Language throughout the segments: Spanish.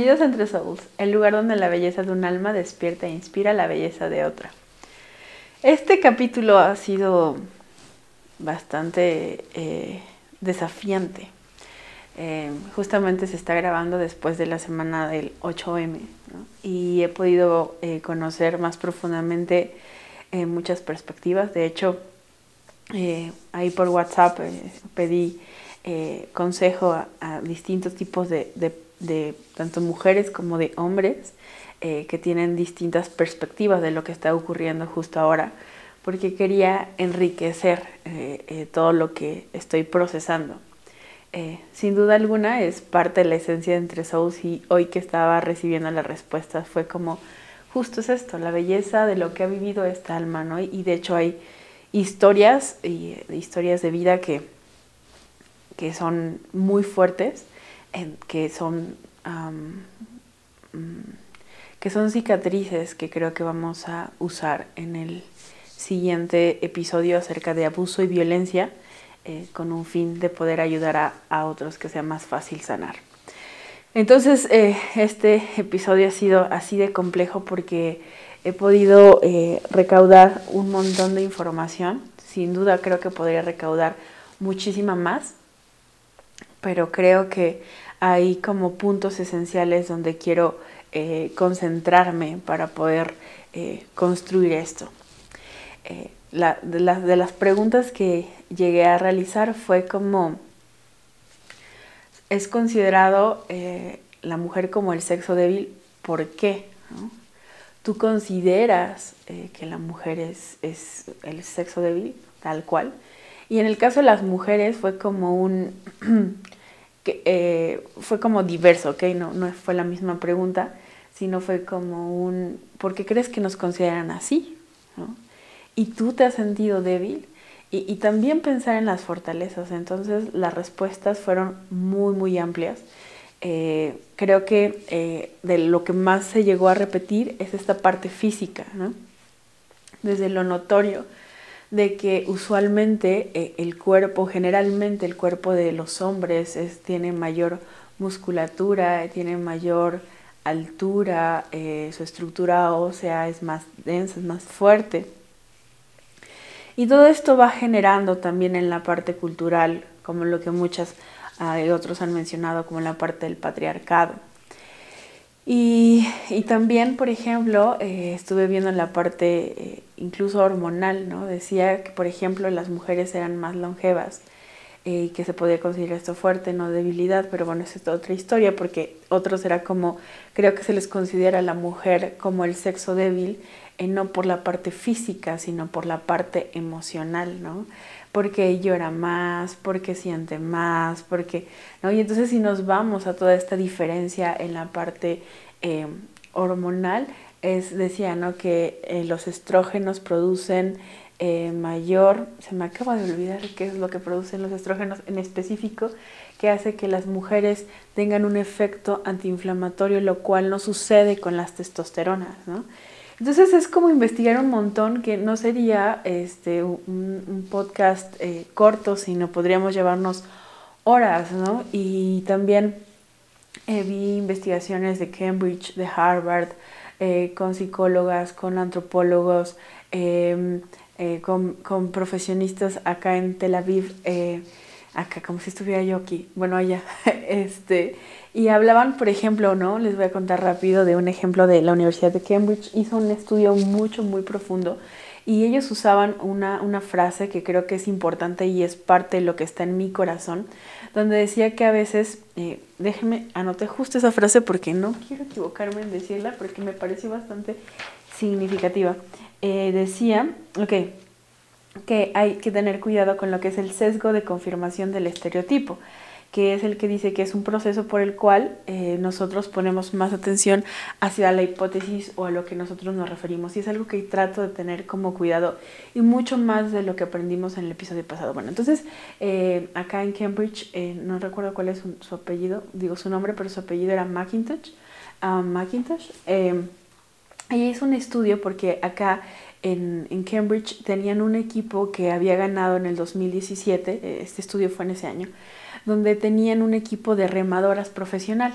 Bienvenidos Entre Souls, el lugar donde la belleza de un alma despierta e inspira la belleza de otra. Este capítulo ha sido bastante eh, desafiante. Eh, justamente se está grabando después de la semana del 8M y he podido eh, conocer más profundamente muchas perspectivas. De hecho, ahí por WhatsApp pedí consejo a, distintos tipos de de tanto mujeres como de hombres eh, que tienen distintas perspectivas de lo que está ocurriendo justo ahora, porque quería enriquecer eh, eh, todo lo que estoy procesando. sin duda alguna es parte de la esencia de Entre Souls y hoy que estaba recibiendo las respuestas fue como, justo es esto, la belleza de lo que ha vivido esta alma, ¿no? Y de hecho hay historias, y, historias de vida que, que son muy fuertes que son mm, que son cicatrices que creo que vamos a usar en el siguiente episodio acerca de abuso y violencia eh, con un fin de poder ayudar a, otros que sea más fácil sanar. Entonces, eh, este episodio ha sido así de complejo porque he podido eh, recaudar un montón de información. Sin duda creo que podría recaudar muchísima más, pero creo que hay como puntos esenciales donde quiero eh, concentrarme para poder eh, construir esto. Eh, de, las preguntas que llegué a realizar fue como, ¿es considerado la mujer como el sexo débil? ¿Por qué? ¿Tú consideras que la mujer es, es el sexo débil tal cual? Y en el caso de las mujeres fue como un eh, fue como diverso, ¿ok? No, no fue la misma pregunta, sino fue como un, ¿por qué crees que nos consideran así? ¿Y tú te has sentido débil? Y, también pensar en las fortalezas. Entonces las respuestas fueron muy, muy amplias. Eh, creo que eh, de lo que más se llegó a repetir es esta parte física, ¿no? Desde lo notorio, de que usualmente eh, el cuerpo, generalmente el cuerpo de los hombres tiene mayor musculatura, tiene mayor altura, eh, su estructura ósea es más densa, es más fuerte. Y todo esto va generando también en la parte cultural, como lo que muchas y otros han mencionado, como la parte del patriarcado. Y, también, por ejemplo, eh, estuve viendo la parte eh, incluso hormonal, ¿no? Decía que, por ejemplo, las mujeres eran más longevas eh, y que se podía considerar esto fuerte, no debilidad, pero bueno, esa es otra historia porque otros era como, creo que se les considera a la mujer como el sexo débil, no por la parte física, sino por la parte emocional, ¿no? Porque llora más, porque siente más, porque, ¿no? Y entonces si nos vamos a toda esta diferencia en la parte eh, hormonal, es, decía, ¿no? Que eh, los estrógenos producen eh, mayor, se me acaba de olvidar qué es lo que producen los estrógenos en específico, que hace que las mujeres tengan un efecto antiinflamatorio, lo cual no sucede con las testosteronas, ¿no? Entonces es como investigar un montón que no sería este, un, podcast eh, corto, sino podríamos llevarnos horas, ¿no? Y también eh, vi investigaciones de Cambridge, de Harvard, eh, con psicólogas, con antropólogos, em, con, con, profesionistas acá en Tel Aviv, acá como si estuviera yo aquí, bueno, allá, este, y hablaban, por ejemplo, ¿no? Les voy a contar rápido de un ejemplo de la Universidad de Cambridge. Hizo un estudio mucho, muy profundo y ellos usaban una, una frase que creo que es importante y es parte de lo que está en mi corazón, donde decía que a veces, eh, déjenme, anoté justo esa frase porque no quiero equivocarme en decirla porque me pareció bastante significativa. Eh, decía, ok, que hay que tener cuidado con lo que es el sesgo de confirmación del estereotipo que es el que dice que es un proceso por el cual eh, nosotros ponemos más atención hacia la hipótesis o a lo que nosotros nos referimos. Y es algo que trato de tener como cuidado y mucho más de lo que aprendimos en el episodio pasado. Bueno, entonces eh, acá en Cambridge, eh, no recuerdo cuál es su, apellido, digo su nombre, pero su apellido era McIntosh. Um, McIntosh. ella hizo un estudio porque acá en, en, Cambridge tenían un equipo que había ganado en el 2017, este estudio fue en ese año, donde tenían un equipo de remadoras profesional.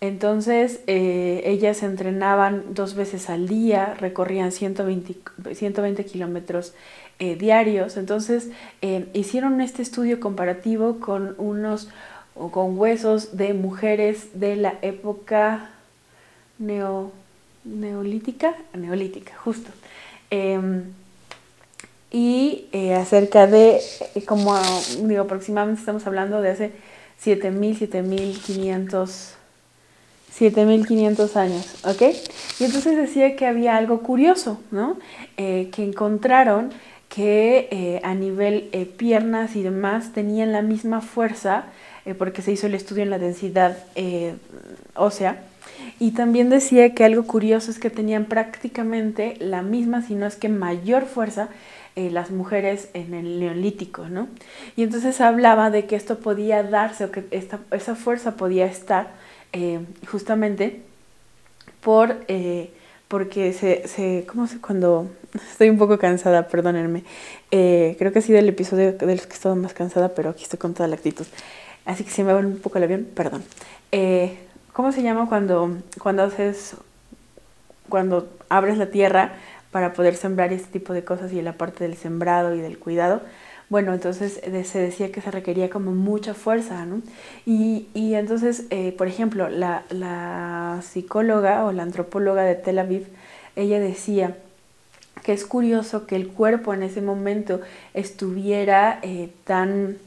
Entonces eh, ellas entrenaban dos veces al día, recorrían 120, 120 kilómetros eh, diarios. Entonces eh, hicieron este estudio comparativo con unos con huesos de mujeres de la época neo, neolítica, neolítica, justo. Y acerca de, como digo, aproximadamente estamos hablando de hace 7.000, 7.500 7500 años, ¿ok? Y entonces decía que había algo curioso, ¿no? Eh, que encontraron que eh, a nivel eh, piernas y demás tenían la misma fuerza, porque se hizo el estudio en la densidad ósea, y también decía que algo curioso es que tenían prácticamente la misma, si no es que mayor fuerza, las mujeres en el neolítico, ¿no? Y entonces hablaba de que esto podía darse o que esta, esa fuerza podía estar eh, justamente por, eh, porque se, se, ¿cómo se, cuando estoy un poco cansada, perdónenme, eh, creo que ha sido el episodio de los que he estado más cansada, pero aquí estoy con toda la actitud, así que si me va un poco el avión, perdón. ¿Cómo se llama cuando, cuando haces, cuando abres la tierra para poder sembrar este tipo de cosas y la parte del sembrado y del cuidado? Bueno, entonces se decía que se requería como mucha fuerza, ¿no? Y, entonces, eh, por ejemplo, la, psicóloga o la antropóloga de Tel Aviv, ella decía que es curioso que el cuerpo en ese momento estuviera eh, tan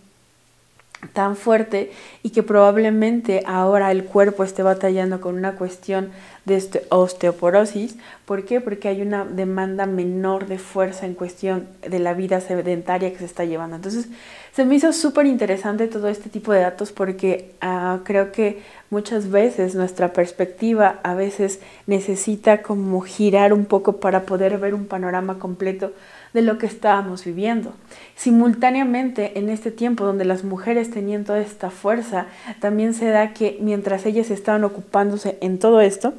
tan fuerte y que probablemente ahora el cuerpo esté batallando con una cuestión de osteoporosis. ¿Por qué? Porque hay una demanda menor de fuerza en cuestión de la vida sedentaria que se está llevando. Entonces, se me hizo súper interesante todo este tipo de datos porque ah, creo que muchas veces nuestra perspectiva a veces necesita como girar un poco para poder ver un panorama completo de lo que estábamos viviendo. Simultáneamente, en este tiempo donde las mujeres tenían toda esta fuerza, también se da que mientras ellas estaban ocupándose en todo esto,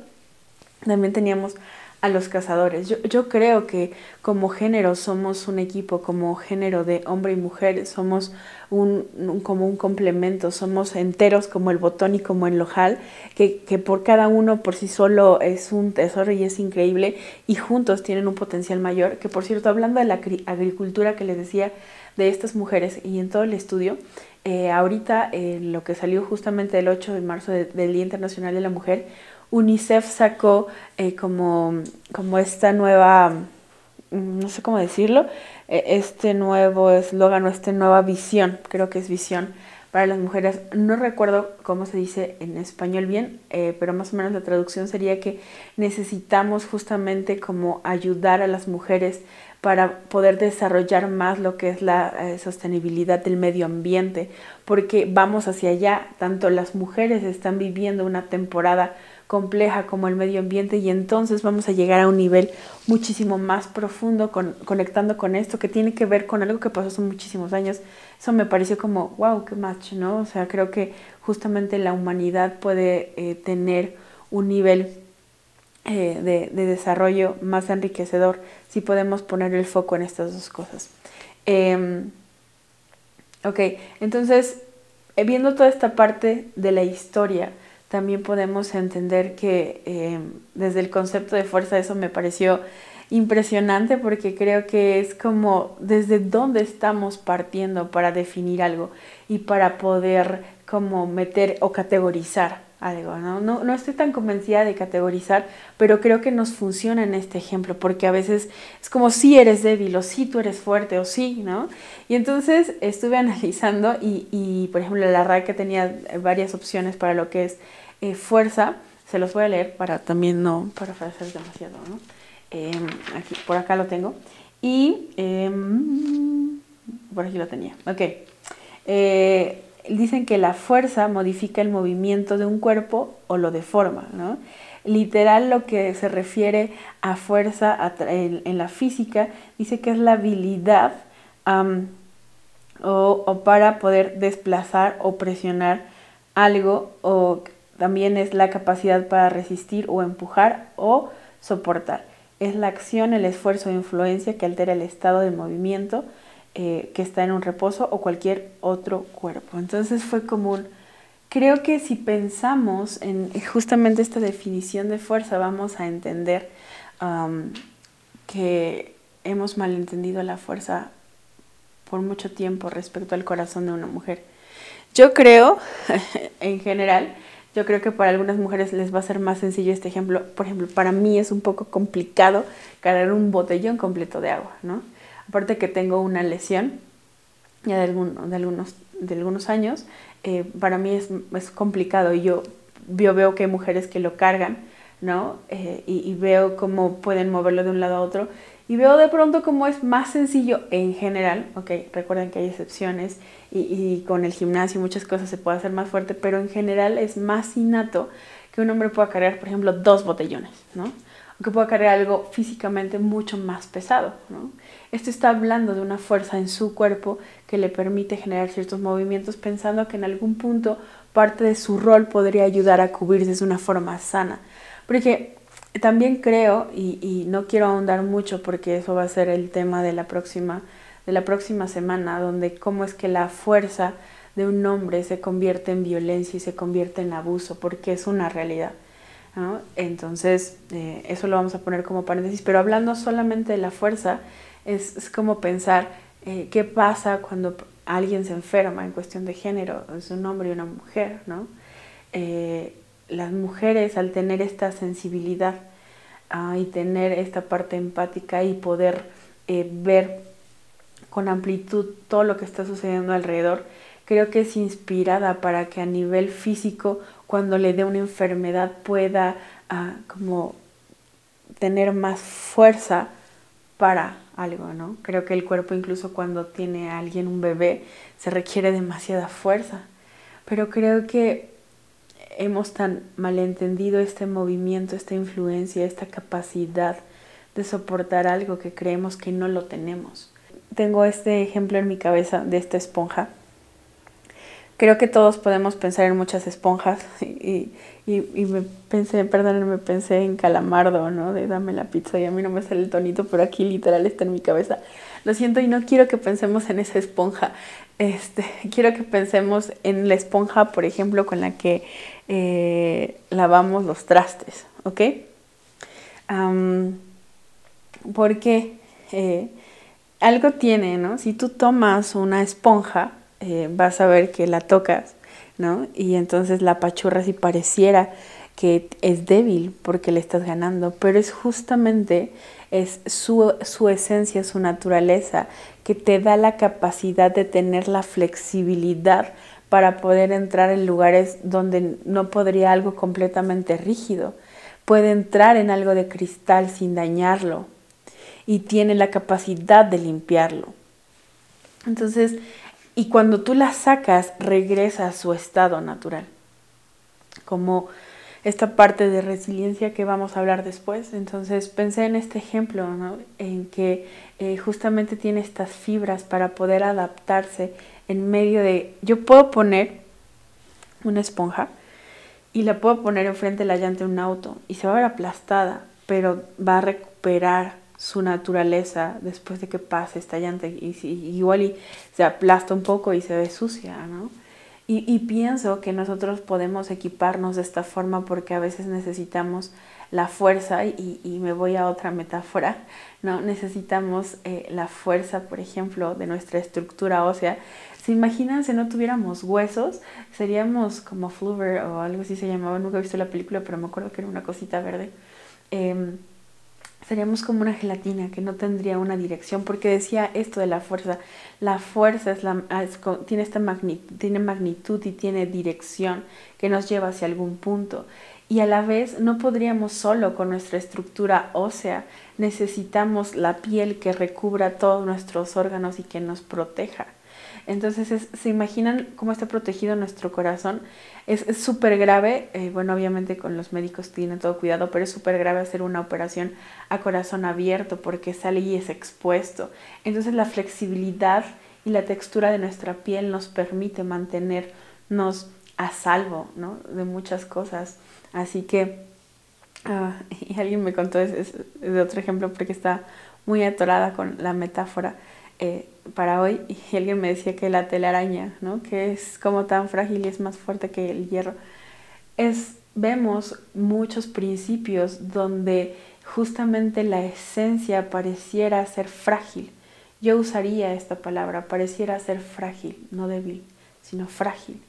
también teníamos a los cazadores. Yo, yo, creo que como género somos un equipo, como género de hombre y mujer, somos un, como un complemento, somos enteros como el botón y como el lojal, que, que, por cada uno por sí solo es un tesoro y es increíble y juntos tienen un potencial mayor, que por cierto, hablando de la agricultura que les decía de estas mujeres y en todo el estudio, eh, ahorita eh, lo que salió justamente el 8 de marzo del Día Internacional de la Mujer, UNICEF sacó eh, como, como esta nueva, mm, no sé cómo decirlo, e, este nuevo eslogan o esta nueva visión, creo que es visión para las mujeres. No recuerdo cómo se dice en español bien, eh, pero más o menos la traducción sería que necesitamos justamente como ayudar a las mujeres para poder desarrollar más lo que es la eh, sostenibilidad del medio ambiente, porque vamos hacia allá, tanto las mujeres están viviendo una temporada compleja como el medio ambiente y entonces vamos a llegar a un nivel muchísimo más profundo con, conectando con esto que tiene que ver con algo que pasó hace muchísimos años. Eso me pareció como, wow, qué match, ¿no? O sea, creo que justamente la humanidad puede eh, tener un nivel eh, de, de, desarrollo más enriquecedor si podemos poner el foco en estas dos cosas. Em, ok, entonces, eh, viendo toda esta parte de la historia, también podemos entender que eh, desde el concepto de fuerza eso me pareció impresionante porque creo que es como desde dónde estamos partiendo para definir algo y para poder como meter o categorizar algo, ¿no? No, no estoy tan convencida de categorizar, pero creo que nos funciona en este ejemplo, porque a veces es como si eres débil o si tú eres fuerte o sí, ¿no? Y entonces estuve analizando y, y por ejemplo, la RAE tenía varias opciones para lo que es eh, fuerza, se los voy a leer para también no parafrasear demasiado, ¿no? Em, aquí, por acá lo tengo. Y em, por aquí lo tenía. Ok. Eh, dicen que la fuerza modifica el movimiento de un cuerpo o lo deforma, ¿no? Literal lo que se refiere a fuerza en, la física dice que es la habilidad o, o, para poder desplazar o presionar algo o también es la capacidad para resistir o empujar o soportar. Es la acción, el esfuerzo o influencia que altera el estado de movimiento eh, que está en un reposo o cualquier otro cuerpo. Entonces fue como un, creo que si pensamos en justamente esta definición de fuerza, vamos a entender que hemos malentendido la fuerza por mucho tiempo respecto al corazón de una mujer. Yo creo, en general, yo creo que para algunas mujeres les va a ser más sencillo este ejemplo. Por ejemplo, para mí es un poco complicado cargar un botellón completo de agua, ¿no? Aparte que tengo una lesión ya de, de, algunos, de algunos años, eh, para mí es, es, complicado y yo, yo veo que hay mujeres que lo cargan, ¿no? Eh, y, y, veo cómo pueden moverlo de un lado a otro y veo de pronto cómo es más sencillo en general, ok, recuerden que hay excepciones y, con el gimnasio muchas cosas se puede hacer más fuerte, pero en general es más innato que un hombre pueda cargar, por ejemplo, dos botellones, ¿no? Que pueda cargar algo físicamente mucho más pesado, ¿no? Esto está hablando de una fuerza en su cuerpo que le permite generar ciertos movimientos pensando que en algún punto parte de su rol podría ayudar a cubrirse de una forma sana. Porque también creo, y, no quiero ahondar mucho porque eso va a ser el tema de la próxima, de la próxima semana, donde cómo es que la fuerza de un hombre se convierte en violencia y se convierte en abuso, porque es una realidad. Entonces, eh, eso lo vamos a poner como paréntesis, pero hablando solamente de la fuerza, es, como pensar eh, qué pasa cuando alguien se enferma en cuestión de género, es un hombre y una mujer, ¿no? Eh, las mujeres al tener esta sensibilidad ah, y tener esta parte empática y poder ver con amplitud todo lo que está sucediendo alrededor, creo que es inspirada para que a nivel físico, cuando le dé una enfermedad, pueda ah, como tener más fuerza para algo, ¿no? Creo que el cuerpo incluso cuando tiene a alguien un bebé se requiere demasiada fuerza, pero creo que hemos tan malentendido este movimiento, esta influencia, esta capacidad de soportar algo que creemos que no lo tenemos. Tengo este ejemplo en mi cabeza de esta esponja. Creo que todos podemos pensar en muchas esponjas y, y, me pensé, perdón, me pensé en calamardo, ¿no? De dame la pizza y a mí no me sale el tonito, pero aquí literal está en mi cabeza. Lo siento y no quiero que pensemos en esa esponja. Este, quiero que pensemos en la esponja, por ejemplo, con la que eh, lavamos los trastes, ¿ok? porque eh, algo tiene, ¿no? Si tú tomas una esponja, eh, vas a ver que la tocas, ¿no? Y entonces la pachurras y pareciera que es débil porque le estás ganando, pero es justamente es su, su, esencia, su naturaleza, que te da la capacidad de tener la flexibilidad para poder entrar en lugares donde no podría algo completamente rígido. Puede entrar en algo de cristal sin dañarlo y tiene la capacidad de limpiarlo. Entonces, y cuando tú la sacas, regresa a su estado natural. Como esta parte de resiliencia que vamos a hablar después. Entonces pensé en este ejemplo, en que eh, justamente tiene estas fibras para poder adaptarse en medio de... Yo puedo poner una esponja y la puedo poner enfrente de la llanta de un auto y se va a ver aplastada, pero va a recuperar su naturaleza después de que pase esta llanta y, igual y se aplasta un poco y se ve sucia, ¿no? Y, y, pienso que nosotros podemos equiparnos de esta forma porque a veces necesitamos la fuerza y, y me voy a otra metáfora, ¿no? Necesitamos eh, la fuerza, por ejemplo, de nuestra estructura ósea ¿Se imaginan si no tuviéramos huesos? Seríamos como Fluver o algo así se llamaba. Nunca he visto la película, pero me acuerdo que era una cosita verde. Em, seríamos como una gelatina que no tendría una dirección, porque decía esto de la fuerza. La fuerza es la, tiene, esta magnitud, tiene magnitud y tiene dirección que nos lleva hacia algún punto. Y a la vez no podríamos solo con nuestra estructura ósea, necesitamos la piel que recubra todos nuestros órganos y que nos proteja. Entonces, ¿se imaginan cómo está protegido nuestro corazón? Es súper grave, eh, bueno, obviamente con los médicos tienen todo cuidado, pero es súper grave hacer una operación a corazón abierto porque sale y es expuesto. Entonces, la flexibilidad y la textura de nuestra piel nos permite mantenernos a salvo ¿no? de muchas cosas. Así que, ah, y alguien me contó, es, de otro ejemplo porque está muy atorada con la metáfora eh, para hoy y alguien me decía que la telaraña, ¿no? que es como tan frágil y es más fuerte que el hierro, es, vemos muchos principios donde justamente la esencia pareciera ser frágil. Yo usaría esta palabra, pareciera ser frágil, no débil, sino frágil.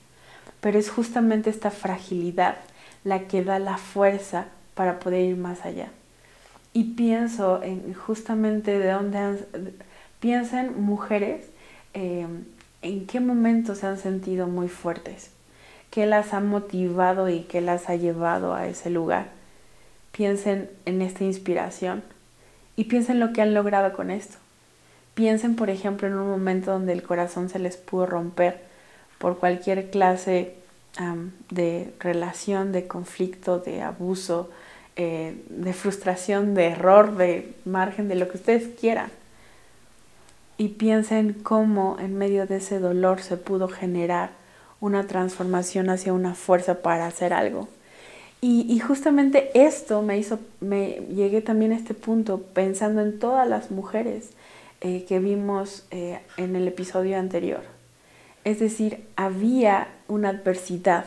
Pero es justamente esta fragilidad la que da la fuerza para poder ir más allá. Y pienso en justamente de dónde han, piensen mujeres eh, en qué momentos se han sentido muy fuertes, qué las ha motivado y qué las ha llevado a ese lugar. Piensen en esta inspiración y piensen lo que han logrado con esto. Piensen, por ejemplo, en un momento donde el corazón se les pudo romper por cualquier clase de relación, de conflicto, de abuso, eh, de frustración, de error, de margen, de lo que ustedes quieran. Y piensen cómo en medio de ese dolor se pudo generar una transformación hacia una fuerza para hacer algo. Y, justamente esto me hizo, me llegué también a este punto pensando en todas las mujeres eh, que vimos eh, en el episodio anterior. Es decir, había una adversidad.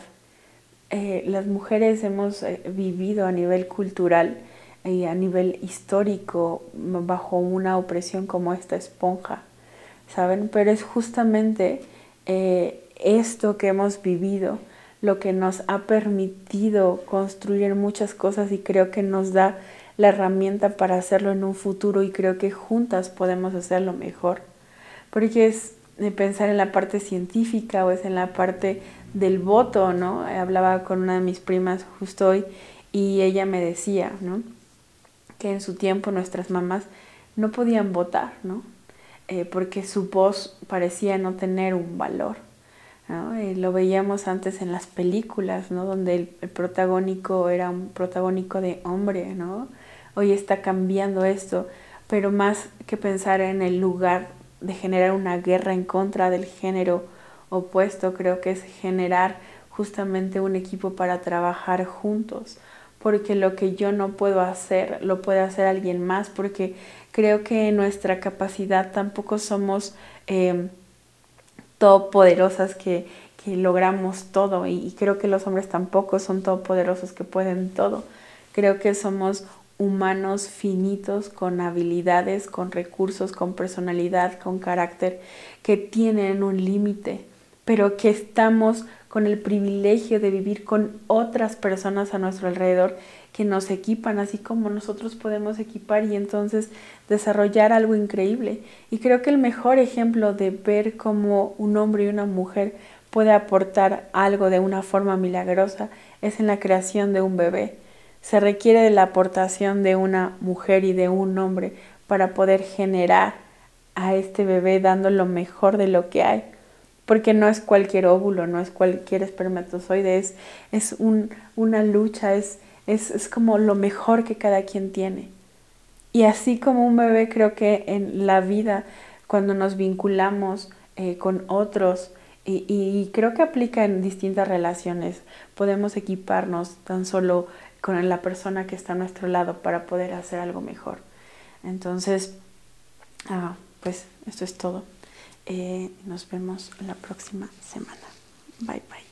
Eh, las mujeres hemos vivido a nivel cultural y a nivel histórico bajo una opresión como esta esponja, ¿saben? Pero es justamente esto que hemos vivido lo que nos ha permitido construir muchas cosas y creo que nos da la herramienta para hacerlo en un futuro y creo que juntas podemos hacerlo mejor. Porque es pensar en la parte científica o es en la parte del voto, ¿no? Hablaba con una de mis primas justo hoy y ella me decía, ¿no? Que en su tiempo nuestras mamás no podían votar, ¿no? Eh, porque su voz parecía no tener un valor. Eh, lo veíamos antes en las películas, ¿no? Donde el, protagónico era un protagónico de hombre, ¿no? Hoy está cambiando esto, pero más que pensar en el lugar de generar una guerra en contra del género opuesto, creo que es generar justamente un equipo para trabajar juntos, porque lo que yo no puedo hacer, lo puede hacer alguien más, porque creo que en nuestra capacidad tampoco somos... Eh, todopoderosas que, que logramos todo y, creo que los hombres tampoco son todopoderosos que pueden todo. Creo que somos humanos finitos con habilidades, con recursos, con personalidad, con carácter, que tienen un límite, pero que estamos con el privilegio de vivir con otras personas a nuestro alrededor que nos equipan, así como nosotros podemos equipar y entonces desarrollar algo increíble. Y creo que el mejor ejemplo de ver cómo un hombre y una mujer puede aportar algo de una forma milagrosa es en la creación de un bebé. Se requiere de la aportación de una mujer y de un hombre para poder generar a este bebé dando lo mejor de lo que hay. Porque no es cualquier óvulo, no es cualquier espermatozoide, es, es un, una lucha, es, es, como lo mejor que cada quien tiene. Y así como un bebé creo que en la vida, cuando nos vinculamos eh, con otros, y, creo que aplica en distintas relaciones, podemos equiparnos tan solo con la persona que está a nuestro lado para poder hacer algo mejor. Entonces, ah, pues esto es todo. Eh, nos vemos la próxima semana. Bye bye.